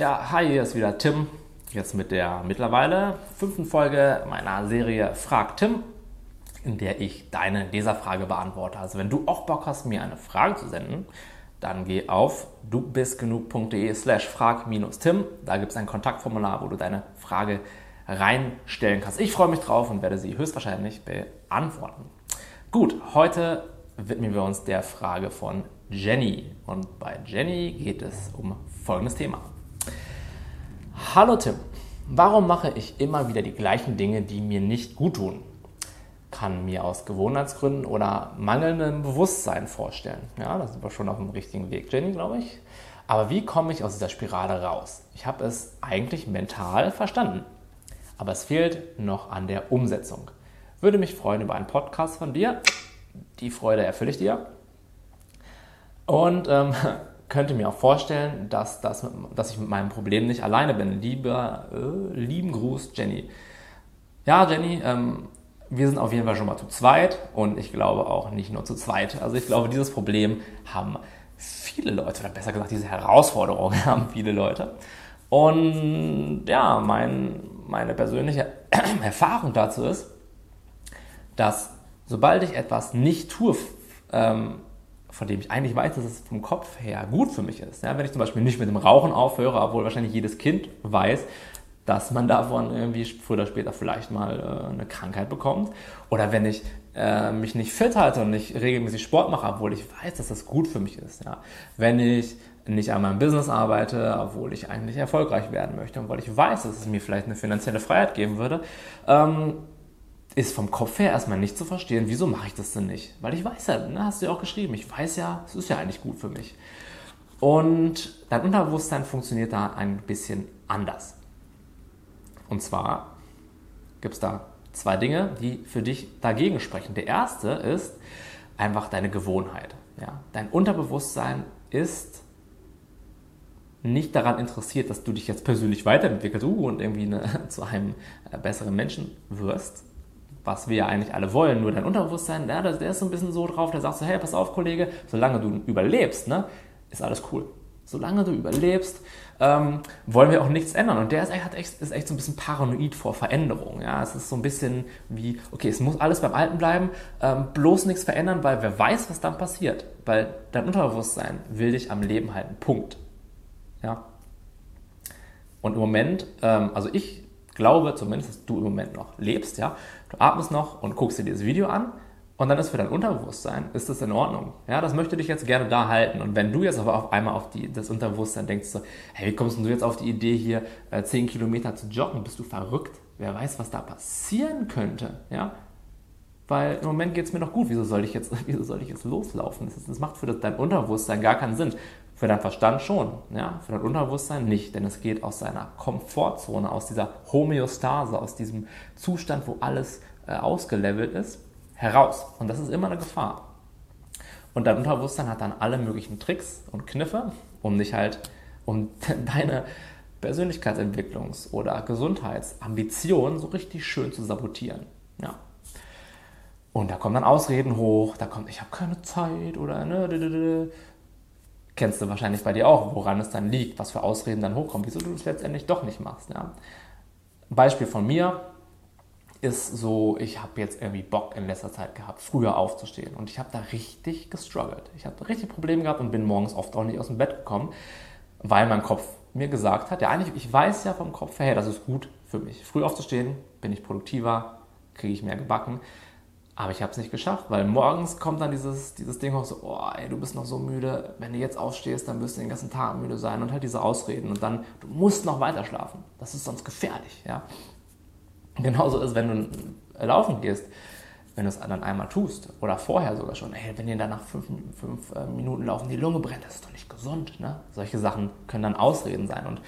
Ja, hi, hier ist wieder Tim. Jetzt mit der mittlerweile fünften Folge meiner Serie Frag Tim, in der ich deine Leserfrage beantworte. Also wenn du auch Bock hast, mir eine Frage zu senden, dann geh auf dubistgenug.de slash frag-tim. Da gibt es ein Kontaktformular, wo du deine Frage reinstellen kannst. Ich freue mich drauf und werde sie höchstwahrscheinlich beantworten. Gut, heute widmen wir uns der Frage von Jenny. Und bei Jenny geht es um folgendes Thema. Hallo Tim, warum mache ich immer wieder die gleichen Dinge, die mir nicht gut tun? Kann mir aus Gewohnheitsgründen oder mangelndem Bewusstsein vorstellen. Ja, da sind wir schon auf dem richtigen Weg, Jenny, glaube ich. Aber wie komme ich aus dieser Spirale raus? Ich habe es eigentlich mental verstanden, aber es fehlt noch an der Umsetzung. Würde mich freuen über einen Podcast von dir. Die Freude erfülle ich dir. Und ähm, könnte mir auch vorstellen, dass, das dass ich mit meinem Problem nicht alleine bin. Lieber, äh, lieben Gruß, Jenny. Ja, Jenny, ähm, wir sind auf jeden Fall schon mal zu zweit und ich glaube auch nicht nur zu zweit. Also ich glaube, dieses Problem haben viele Leute, oder besser gesagt, diese Herausforderung haben viele Leute. Und ja, mein, meine persönliche Erfahrung dazu ist, dass sobald ich etwas nicht tue, ähm, von dem ich eigentlich weiß, dass es vom Kopf her gut für mich ist. Ja, wenn ich zum Beispiel nicht mit dem Rauchen aufhöre, obwohl wahrscheinlich jedes Kind weiß, dass man davon irgendwie früher oder später vielleicht mal äh, eine Krankheit bekommt. Oder wenn ich äh, mich nicht fit halte und nicht regelmäßig Sport mache, obwohl ich weiß, dass das gut für mich ist. Ja. Wenn ich nicht an meinem Business arbeite, obwohl ich eigentlich erfolgreich werden möchte und weil ich weiß, dass es mir vielleicht eine finanzielle Freiheit geben würde, ähm, ist vom Kopf her erstmal nicht zu verstehen, wieso mache ich das denn nicht? Weil ich weiß ja, ne, hast du ja auch geschrieben, ich weiß ja, es ist ja eigentlich gut für mich. Und dein Unterbewusstsein funktioniert da ein bisschen anders. Und zwar gibt es da zwei Dinge, die für dich dagegen sprechen. Der erste ist einfach deine Gewohnheit. Ja? Dein Unterbewusstsein ist nicht daran interessiert, dass du dich jetzt persönlich weiterentwickelst uh, und irgendwie eine, zu einem äh, besseren Menschen wirst, was wir ja eigentlich alle wollen, nur dein Unterbewusstsein, ja, der ist so ein bisschen so drauf, der sagt so, hey, pass auf, Kollege, solange du überlebst, ne, ist alles cool. Solange du überlebst, ähm, wollen wir auch nichts ändern. Und der ist echt, ist echt so ein bisschen paranoid vor Veränderung. Ja? Es ist so ein bisschen wie, okay, es muss alles beim Alten bleiben, ähm, bloß nichts verändern, weil wer weiß, was dann passiert. Weil dein Unterbewusstsein will dich am Leben halten. Punkt. Ja? Und im Moment, ähm, also ich glaube zumindest, dass du im Moment noch lebst, ja. Du atmest noch und guckst dir dieses Video an und dann ist für dein Unterbewusstsein, ist das in Ordnung. Ja, das möchte dich jetzt gerne da halten. Und wenn du jetzt aber auf einmal auf die, das Unterbewusstsein denkst, so, hey, wie kommst du jetzt auf die Idee, hier äh, 10 Kilometer zu joggen? Bist du verrückt? Wer weiß, was da passieren könnte, ja? Weil im Moment geht es mir noch gut. Wieso soll ich jetzt, wieso soll ich jetzt loslaufen? Das, das macht für das, dein Unterbewusstsein gar keinen Sinn. Für dein Verstand schon, ja, für dein Unterbewusstsein nicht, denn es geht aus seiner Komfortzone, aus dieser Homöostase, aus diesem Zustand, wo alles äh, ausgelevelt ist, heraus. Und das ist immer eine Gefahr. Und dein Unterbewusstsein hat dann alle möglichen Tricks und Kniffe, um dich halt, um deine Persönlichkeitsentwicklungs- oder Gesundheitsambitionen so richtig schön zu sabotieren. Ja. Und da kommen dann Ausreden hoch, da kommt, ich habe keine Zeit oder ne, kennst du wahrscheinlich bei dir auch, woran es dann liegt, was für Ausreden dann hochkommen, wieso du es letztendlich doch nicht machst. Ja. Beispiel von mir ist so, ich habe jetzt irgendwie Bock in letzter Zeit gehabt, früher aufzustehen und ich habe da richtig gestruggelt. Ich habe richtig Probleme gehabt und bin morgens oft auch nicht aus dem Bett gekommen, weil mein Kopf mir gesagt hat, ja eigentlich, ich weiß ja vom Kopf her, hey, das ist gut für mich. Früh aufzustehen, bin ich produktiver, kriege ich mehr gebacken. Aber ich habe es nicht geschafft, weil morgens kommt dann dieses, dieses Ding auch so, oh, ey, du bist noch so müde, wenn du jetzt aufstehst, dann wirst du den ganzen Tag müde sein und halt diese Ausreden und dann, du musst noch weiter schlafen. Das ist sonst gefährlich, ja. Genauso ist, wenn du laufen gehst, wenn du es dann einmal tust oder vorher sogar schon, ey, wenn dir dann nach fünf, fünf äh, Minuten laufen die Lunge brennt, das ist doch nicht gesund, ne? Solche Sachen können dann Ausreden sein und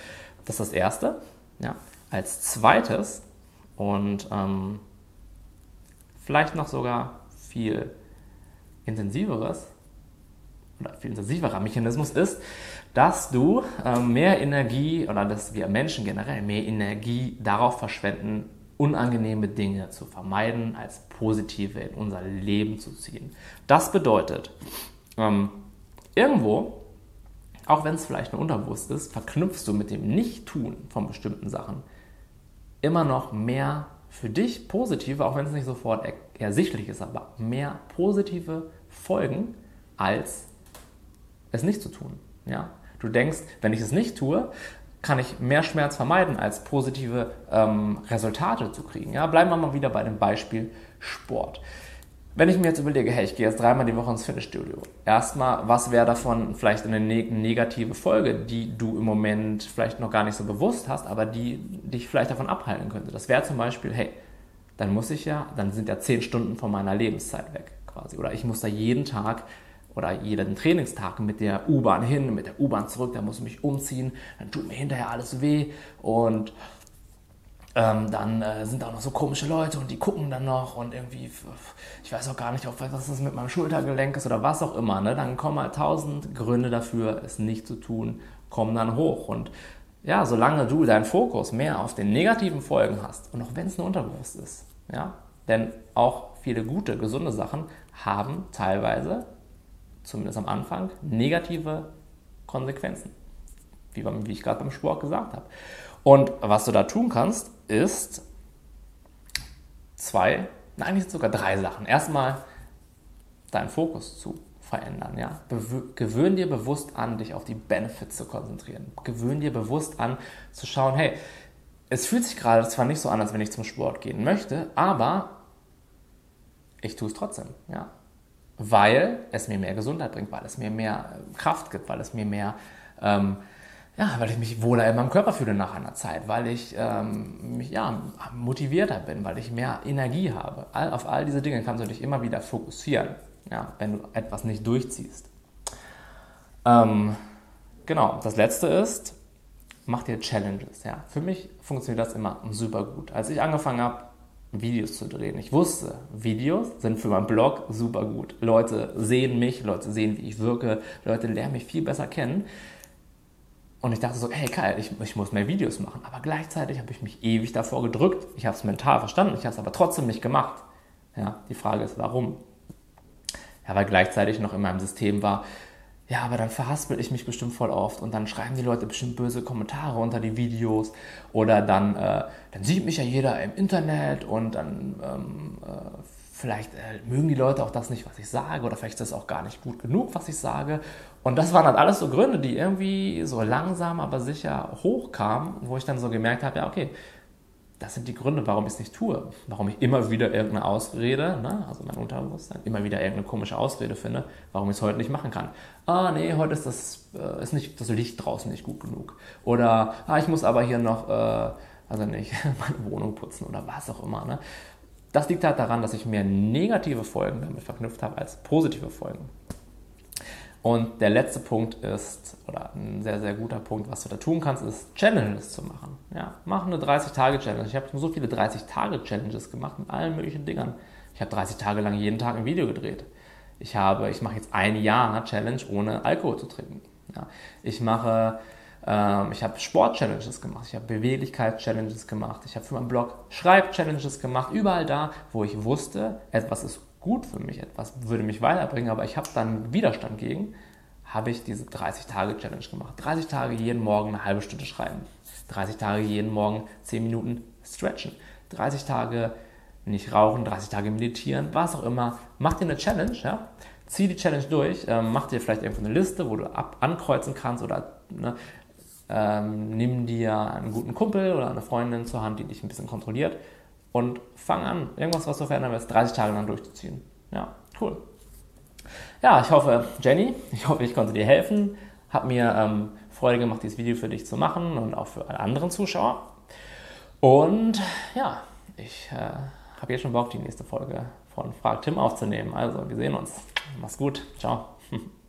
das ist das Erste, ja. Als Zweites und ähm, vielleicht noch sogar viel intensiveres oder viel intensiverer Mechanismus ist, dass du äh, mehr Energie oder dass wir Menschen generell mehr Energie darauf verschwenden, unangenehme Dinge zu vermeiden, als positive in unser Leben zu ziehen. Das bedeutet, ähm, irgendwo auch wenn es vielleicht nur unterbewusst ist, verknüpfst du mit dem Nicht-Tun von bestimmten Sachen immer noch mehr für dich positive, auch wenn es nicht sofort ersichtlich ist, aber mehr positive Folgen, als es nicht zu tun. Ja? Du denkst, wenn ich es nicht tue, kann ich mehr Schmerz vermeiden, als positive ähm, Resultate zu kriegen. Ja? Bleiben wir mal wieder bei dem Beispiel Sport. Wenn ich mir jetzt überlege, hey, ich gehe jetzt dreimal die Woche ins Fitnessstudio. Erstmal, was wäre davon vielleicht eine negative Folge, die du im Moment vielleicht noch gar nicht so bewusst hast, aber die dich vielleicht davon abhalten könnte? Das wäre zum Beispiel, hey, dann muss ich ja, dann sind ja zehn Stunden von meiner Lebenszeit weg quasi. Oder ich muss da jeden Tag oder jeden Trainingstag mit der U-Bahn hin, mit der U-Bahn zurück, da muss ich mich umziehen, dann tut mir hinterher alles weh und ähm, dann äh, sind da auch noch so komische Leute und die gucken dann noch und irgendwie, ich weiß auch gar nicht, was das mit meinem Schultergelenk ist oder was auch immer. Ne? Dann kommen halt tausend Gründe dafür, es nicht zu tun, kommen dann hoch. Und ja, solange du deinen Fokus mehr auf den negativen Folgen hast und auch wenn es nur unterbewusst ist, ja, denn auch viele gute, gesunde Sachen haben teilweise zumindest am Anfang, negative Konsequenzen. Wie, wie ich gerade beim Sport gesagt habe. Und was du da tun kannst, ist zwei, nein, eigentlich sogar drei Sachen. Erstmal deinen Fokus zu verändern. Ja? gewöhn dir bewusst an, dich auf die Benefits zu konzentrieren. Gewöhn dir bewusst an, zu schauen, hey, es fühlt sich gerade zwar nicht so an, als wenn ich zum Sport gehen möchte, aber ich tue es trotzdem. Ja? weil es mir mehr Gesundheit bringt, weil es mir mehr äh, Kraft gibt, weil es mir mehr, ähm, ja, weil ich mich wohler in meinem Körper fühle nach einer Zeit, weil ich ähm, mich, ja, motivierter bin, weil ich mehr Energie habe. All, auf all diese Dinge kannst du dich immer wieder fokussieren, ja, wenn du etwas nicht durchziehst. Ähm, genau, das letzte ist, mach dir Challenges. Ja. Für mich funktioniert das immer super gut. Als ich angefangen habe, Videos zu drehen. Ich wusste, Videos sind für meinen Blog super gut. Leute sehen mich, Leute sehen, wie ich wirke, Leute lernen mich viel besser kennen. Und ich dachte so, hey Kai, ich, ich muss mehr Videos machen. Aber gleichzeitig habe ich mich ewig davor gedrückt. Ich habe es mental verstanden, ich habe es aber trotzdem nicht gemacht. Ja, die Frage ist, warum? Ja, weil gleichzeitig noch in meinem System war, ja, aber dann verhaspel ich mich bestimmt voll oft und dann schreiben die Leute bestimmt böse Kommentare unter die Videos oder dann, äh, dann sieht mich ja jeder im Internet und dann ähm, äh, vielleicht äh, mögen die Leute auch das nicht, was ich sage oder vielleicht ist das auch gar nicht gut genug, was ich sage. Und das waren dann alles so Gründe, die irgendwie so langsam, aber sicher hochkamen, wo ich dann so gemerkt habe, ja, okay, das sind die Gründe, warum ich es nicht tue. Warum ich immer wieder irgendeine Ausrede, ne, also mein Unterbewusstsein, immer wieder irgendeine komische Ausrede finde, warum ich es heute nicht machen kann. Ah, nee, heute ist das, äh, ist nicht, das Licht draußen nicht gut genug. Oder, ah, ich muss aber hier noch, äh, also nicht, meine Wohnung putzen oder was auch immer. Ne? Das liegt halt daran, dass ich mehr negative Folgen damit verknüpft habe als positive Folgen. Und der letzte Punkt ist, oder ein sehr, sehr guter Punkt, was du da tun kannst, ist Challenges zu machen. Ja, mach eine 30-Tage-Challenge. Ich habe so viele 30-Tage-Challenges gemacht mit allen möglichen Dingern. Ich habe 30 Tage lang jeden Tag ein Video gedreht. Ich habe, ich mache jetzt ein Jahr Challenge ohne Alkohol zu trinken. Ja, ich mache, ich habe Sport-Challenges gemacht, ich habe Beweglichkeits-Challenges gemacht, ich habe für meinen Blog Schreib-Challenges gemacht, überall da, wo ich wusste, etwas ist gut für mich, etwas würde mich weiterbringen, aber ich habe dann Widerstand gegen, habe ich diese 30-Tage-Challenge gemacht. 30 Tage jeden Morgen eine halbe Stunde schreiben. 30 Tage jeden Morgen 10 Minuten stretchen. 30 Tage nicht rauchen, 30 Tage meditieren, was auch immer. Mach dir eine Challenge, ja? zieh die Challenge durch, ähm, mach dir vielleicht irgendwo eine Liste, wo du ab ankreuzen kannst oder ne, ähm, nimm dir einen guten Kumpel oder eine Freundin zur Hand, die dich ein bisschen kontrolliert und fang an, irgendwas, was du verändern willst, 30 Tage lang durchzuziehen. Ja, cool. Ja, ich hoffe, Jenny, ich hoffe, ich konnte dir helfen. Hat mir ähm, Freude gemacht, dieses Video für dich zu machen und auch für alle anderen Zuschauer. Und ja, ich äh, habe jetzt schon Bock, die nächste Folge von Frag Tim aufzunehmen. Also, wir sehen uns. Mach's gut. Ciao.